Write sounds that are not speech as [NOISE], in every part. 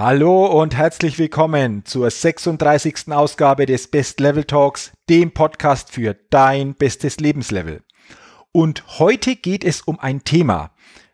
Hallo und herzlich willkommen zur 36. Ausgabe des Best Level Talks, dem Podcast für dein bestes Lebenslevel. Und heute geht es um ein Thema,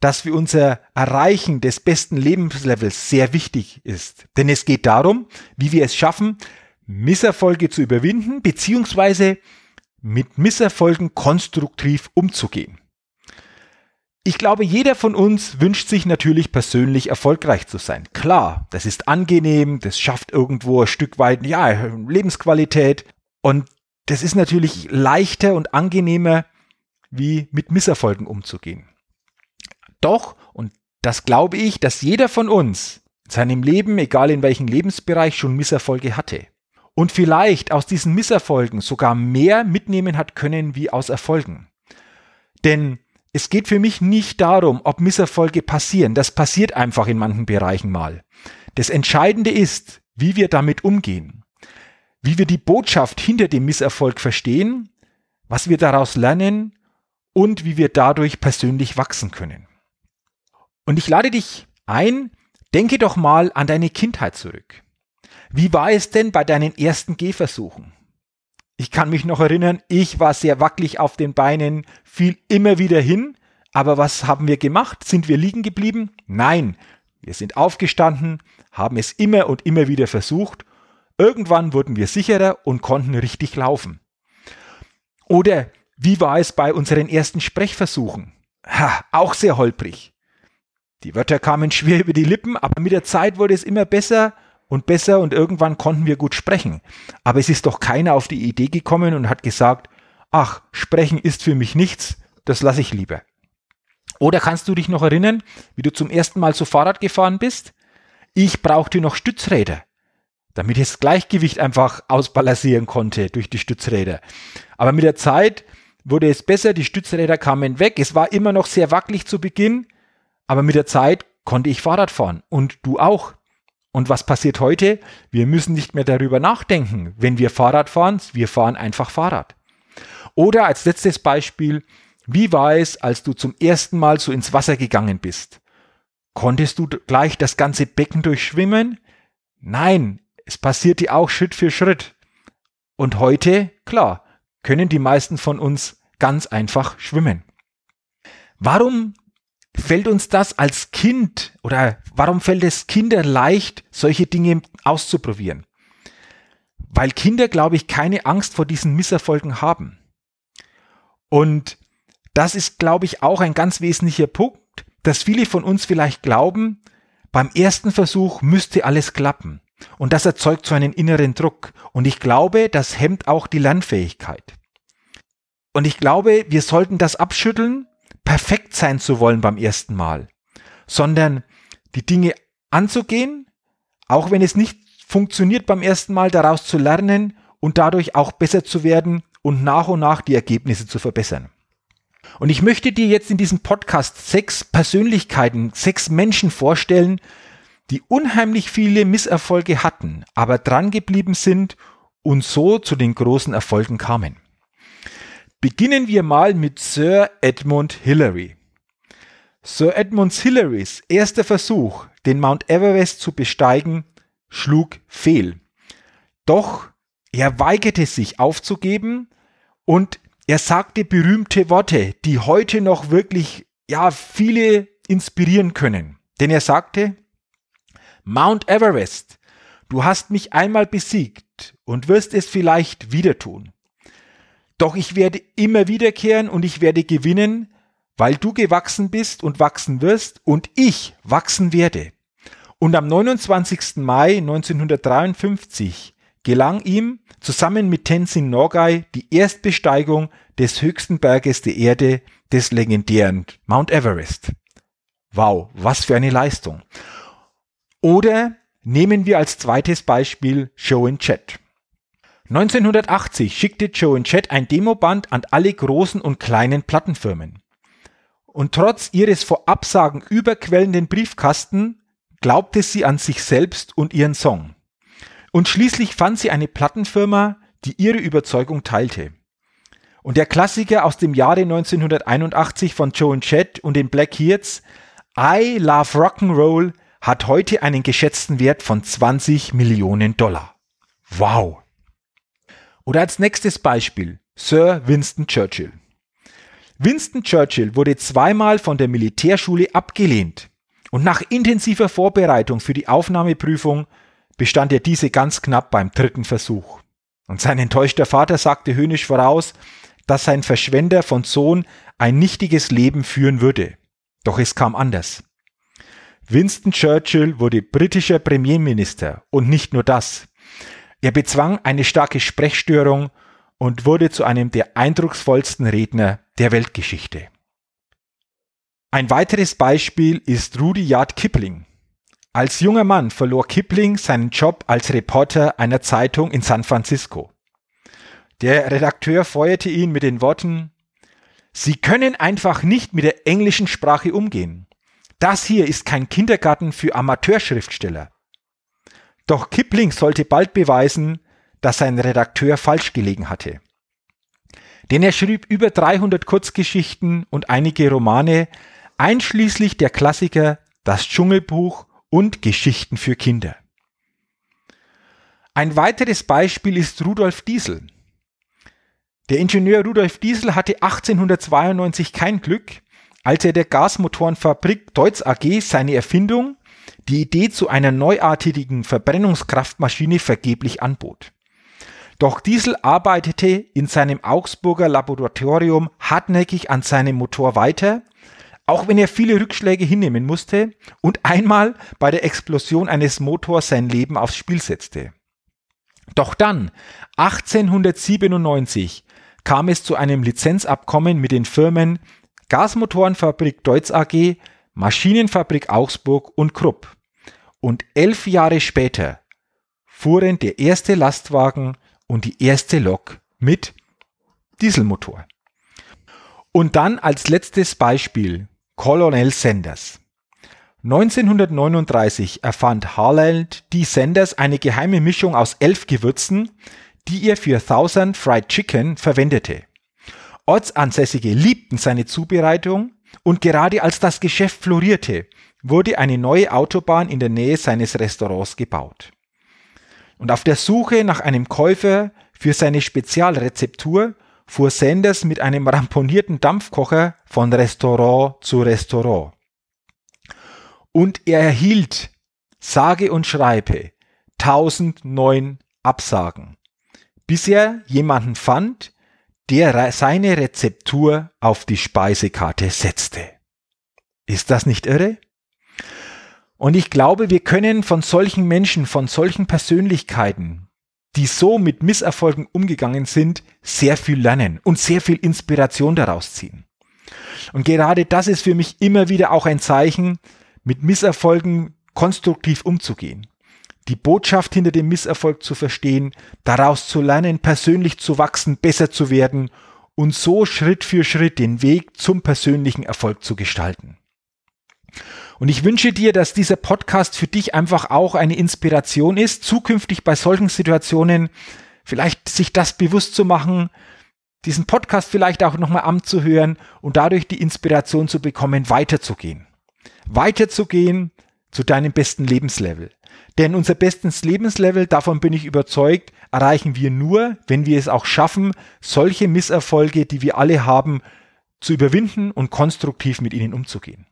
das für unser Erreichen des besten Lebenslevels sehr wichtig ist. Denn es geht darum, wie wir es schaffen, Misserfolge zu überwinden, beziehungsweise mit Misserfolgen konstruktiv umzugehen. Ich glaube, jeder von uns wünscht sich natürlich persönlich erfolgreich zu sein. Klar, das ist angenehm, das schafft irgendwo ein Stück weit, ja, Lebensqualität und das ist natürlich leichter und angenehmer, wie mit Misserfolgen umzugehen. Doch, und das glaube ich, dass jeder von uns in seinem Leben, egal in welchem Lebensbereich, schon Misserfolge hatte. Und vielleicht aus diesen Misserfolgen sogar mehr mitnehmen hat können wie aus Erfolgen. Denn es geht für mich nicht darum, ob Misserfolge passieren. Das passiert einfach in manchen Bereichen mal. Das Entscheidende ist, wie wir damit umgehen. Wie wir die Botschaft hinter dem Misserfolg verstehen, was wir daraus lernen und wie wir dadurch persönlich wachsen können. Und ich lade dich ein, denke doch mal an deine Kindheit zurück. Wie war es denn bei deinen ersten Gehversuchen? Ich kann mich noch erinnern, ich war sehr wackelig auf den Beinen, fiel immer wieder hin. Aber was haben wir gemacht? Sind wir liegen geblieben? Nein, wir sind aufgestanden, haben es immer und immer wieder versucht. Irgendwann wurden wir sicherer und konnten richtig laufen. Oder wie war es bei unseren ersten Sprechversuchen? Ha, auch sehr holprig. Die Wörter kamen [LAUGHS] schwer über die Lippen, aber mit der Zeit wurde es immer besser und besser und irgendwann konnten wir gut sprechen. Aber es ist doch keiner auf die Idee gekommen und hat gesagt, ach, sprechen ist für mich nichts, das lasse ich lieber. Oder kannst du dich noch erinnern, wie du zum ersten Mal so Fahrrad gefahren bist? Ich brauchte noch Stützräder, damit ich das Gleichgewicht einfach ausbalancieren konnte durch die Stützräder. Aber mit der Zeit wurde es besser, die Stützräder kamen weg. Es war immer noch sehr wackelig zu Beginn, aber mit der Zeit konnte ich Fahrrad fahren und du auch. Und was passiert heute? Wir müssen nicht mehr darüber nachdenken, wenn wir Fahrrad fahren, wir fahren einfach Fahrrad. Oder als letztes Beispiel, wie war es, als du zum ersten Mal so ins Wasser gegangen bist? Konntest du gleich das ganze Becken durchschwimmen? Nein, es passierte auch Schritt für Schritt. Und heute, klar, können die meisten von uns ganz einfach schwimmen. Warum fällt uns das als Kind oder warum fällt es Kinder leicht, solche Dinge auszuprobieren? Weil Kinder, glaube ich, keine Angst vor diesen Misserfolgen haben. Und das ist, glaube ich, auch ein ganz wesentlicher Punkt, dass viele von uns vielleicht glauben, beim ersten Versuch müsste alles klappen. Und das erzeugt so einen inneren Druck. Und ich glaube, das hemmt auch die Lernfähigkeit. Und ich glaube, wir sollten das abschütteln perfekt sein zu wollen beim ersten Mal, sondern die Dinge anzugehen, auch wenn es nicht funktioniert beim ersten Mal, daraus zu lernen und dadurch auch besser zu werden und nach und nach die Ergebnisse zu verbessern. Und ich möchte dir jetzt in diesem Podcast sechs Persönlichkeiten, sechs Menschen vorstellen, die unheimlich viele Misserfolge hatten, aber dran geblieben sind und so zu den großen Erfolgen kamen. Beginnen wir mal mit Sir Edmund Hillary. Sir Edmund Hillarys erster Versuch, den Mount Everest zu besteigen, schlug fehl. Doch er weigerte sich aufzugeben und er sagte berühmte Worte, die heute noch wirklich, ja, viele inspirieren können. Denn er sagte, Mount Everest, du hast mich einmal besiegt und wirst es vielleicht wieder tun. Doch ich werde immer wiederkehren und ich werde gewinnen, weil du gewachsen bist und wachsen wirst und ich wachsen werde. Und am 29. Mai 1953 gelang ihm zusammen mit Tenzin Norgay die Erstbesteigung des höchsten Berges der Erde, des legendären Mount Everest. Wow, was für eine Leistung. Oder nehmen wir als zweites Beispiel Show in Chat. 1980 schickte Joe Chet ein Demoband an alle großen und kleinen Plattenfirmen. Und trotz ihres vor Absagen überquellenden Briefkasten glaubte sie an sich selbst und ihren Song. Und schließlich fand sie eine Plattenfirma, die ihre Überzeugung teilte. Und der Klassiker aus dem Jahre 1981 von Joe Chet und den Black Hearts, I Love Rock'n'Roll, hat heute einen geschätzten Wert von 20 Millionen Dollar. Wow! Oder als nächstes Beispiel Sir Winston Churchill. Winston Churchill wurde zweimal von der Militärschule abgelehnt und nach intensiver Vorbereitung für die Aufnahmeprüfung bestand er diese ganz knapp beim dritten Versuch. Und sein enttäuschter Vater sagte höhnisch voraus, dass sein Verschwender von Sohn ein nichtiges Leben führen würde. Doch es kam anders. Winston Churchill wurde britischer Premierminister und nicht nur das. Er bezwang eine starke Sprechstörung und wurde zu einem der eindrucksvollsten Redner der Weltgeschichte. Ein weiteres Beispiel ist Rudyard Kipling. Als junger Mann verlor Kipling seinen Job als Reporter einer Zeitung in San Francisco. Der Redakteur feuerte ihn mit den Worten Sie können einfach nicht mit der englischen Sprache umgehen. Das hier ist kein Kindergarten für Amateurschriftsteller. Doch Kipling sollte bald beweisen, dass sein Redakteur falsch gelegen hatte. Denn er schrieb über 300 Kurzgeschichten und einige Romane, einschließlich der Klassiker Das Dschungelbuch und Geschichten für Kinder. Ein weiteres Beispiel ist Rudolf Diesel. Der Ingenieur Rudolf Diesel hatte 1892 kein Glück, als er der Gasmotorenfabrik Deutz AG seine Erfindung, die Idee zu einer neuartigen Verbrennungskraftmaschine vergeblich anbot. Doch Diesel arbeitete in seinem Augsburger Laboratorium hartnäckig an seinem Motor weiter, auch wenn er viele Rückschläge hinnehmen musste und einmal bei der Explosion eines Motors sein Leben aufs Spiel setzte. Doch dann, 1897, kam es zu einem Lizenzabkommen mit den Firmen Gasmotorenfabrik Deutz AG, Maschinenfabrik Augsburg und Krupp. Und elf Jahre später fuhren der erste Lastwagen und die erste Lok mit Dieselmotor. Und dann als letztes Beispiel Colonel Sanders. 1939 erfand Harland D. Sanders eine geheime Mischung aus elf Gewürzen, die er für Thousand Fried Chicken verwendete. Ortsansässige liebten seine Zubereitung und gerade als das Geschäft florierte, wurde eine neue Autobahn in der Nähe seines Restaurants gebaut. Und auf der Suche nach einem Käufer für seine Spezialrezeptur fuhr Sanders mit einem ramponierten Dampfkocher von Restaurant zu Restaurant. Und er erhielt, sage und schreibe, 1009 Absagen, bis er jemanden fand, der seine Rezeptur auf die Speisekarte setzte. Ist das nicht irre? Und ich glaube, wir können von solchen Menschen, von solchen Persönlichkeiten, die so mit Misserfolgen umgegangen sind, sehr viel lernen und sehr viel Inspiration daraus ziehen. Und gerade das ist für mich immer wieder auch ein Zeichen, mit Misserfolgen konstruktiv umzugehen. Die Botschaft hinter dem Misserfolg zu verstehen, daraus zu lernen, persönlich zu wachsen, besser zu werden und so Schritt für Schritt den Weg zum persönlichen Erfolg zu gestalten. Und ich wünsche dir, dass dieser Podcast für dich einfach auch eine Inspiration ist, zukünftig bei solchen Situationen vielleicht sich das bewusst zu machen, diesen Podcast vielleicht auch nochmal anzuhören und dadurch die Inspiration zu bekommen, weiterzugehen. Weiterzugehen zu deinem besten Lebenslevel. Denn unser bestes Lebenslevel, davon bin ich überzeugt, erreichen wir nur, wenn wir es auch schaffen, solche Misserfolge, die wir alle haben, zu überwinden und konstruktiv mit ihnen umzugehen.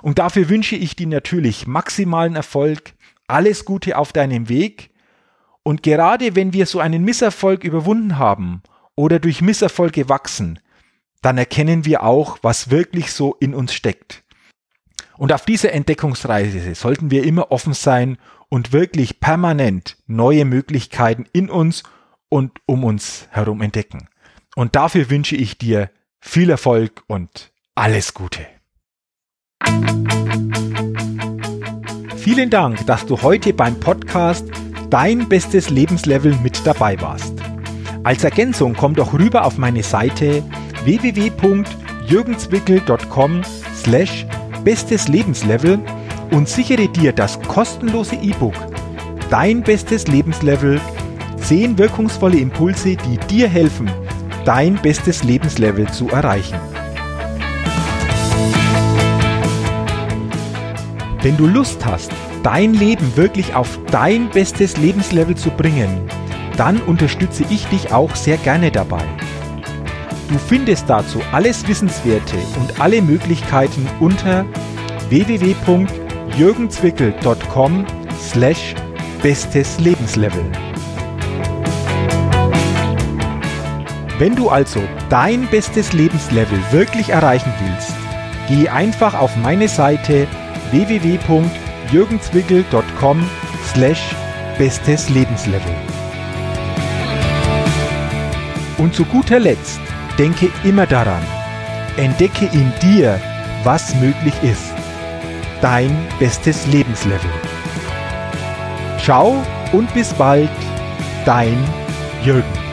Und dafür wünsche ich dir natürlich maximalen Erfolg, alles Gute auf deinem Weg. Und gerade wenn wir so einen Misserfolg überwunden haben oder durch Misserfolge wachsen, dann erkennen wir auch, was wirklich so in uns steckt. Und auf dieser Entdeckungsreise sollten wir immer offen sein und wirklich permanent neue Möglichkeiten in uns und um uns herum entdecken. Und dafür wünsche ich dir viel Erfolg und alles Gute. Vielen Dank, dass du heute beim Podcast Dein bestes Lebenslevel mit dabei warst. Als Ergänzung komm doch rüber auf meine Seite www.jürgenzwickel.com slash bestes Lebenslevel und sichere dir das kostenlose E-Book Dein bestes Lebenslevel 10 wirkungsvolle Impulse, die dir helfen, dein bestes Lebenslevel zu erreichen. Wenn du Lust hast, dein Leben wirklich auf dein bestes Lebenslevel zu bringen, dann unterstütze ich dich auch sehr gerne dabei. Du findest dazu alles Wissenswerte und alle Möglichkeiten unter www.jürgenzwickel.com slash bestes Lebenslevel. Wenn du also dein bestes Lebenslevel wirklich erreichen willst, geh einfach auf meine Seite www.jürgenzwickel.com slash bestes Lebenslevel. Und zu guter Letzt denke immer daran, entdecke in dir, was möglich ist. Dein bestes Lebenslevel. Ciao und bis bald, dein Jürgen.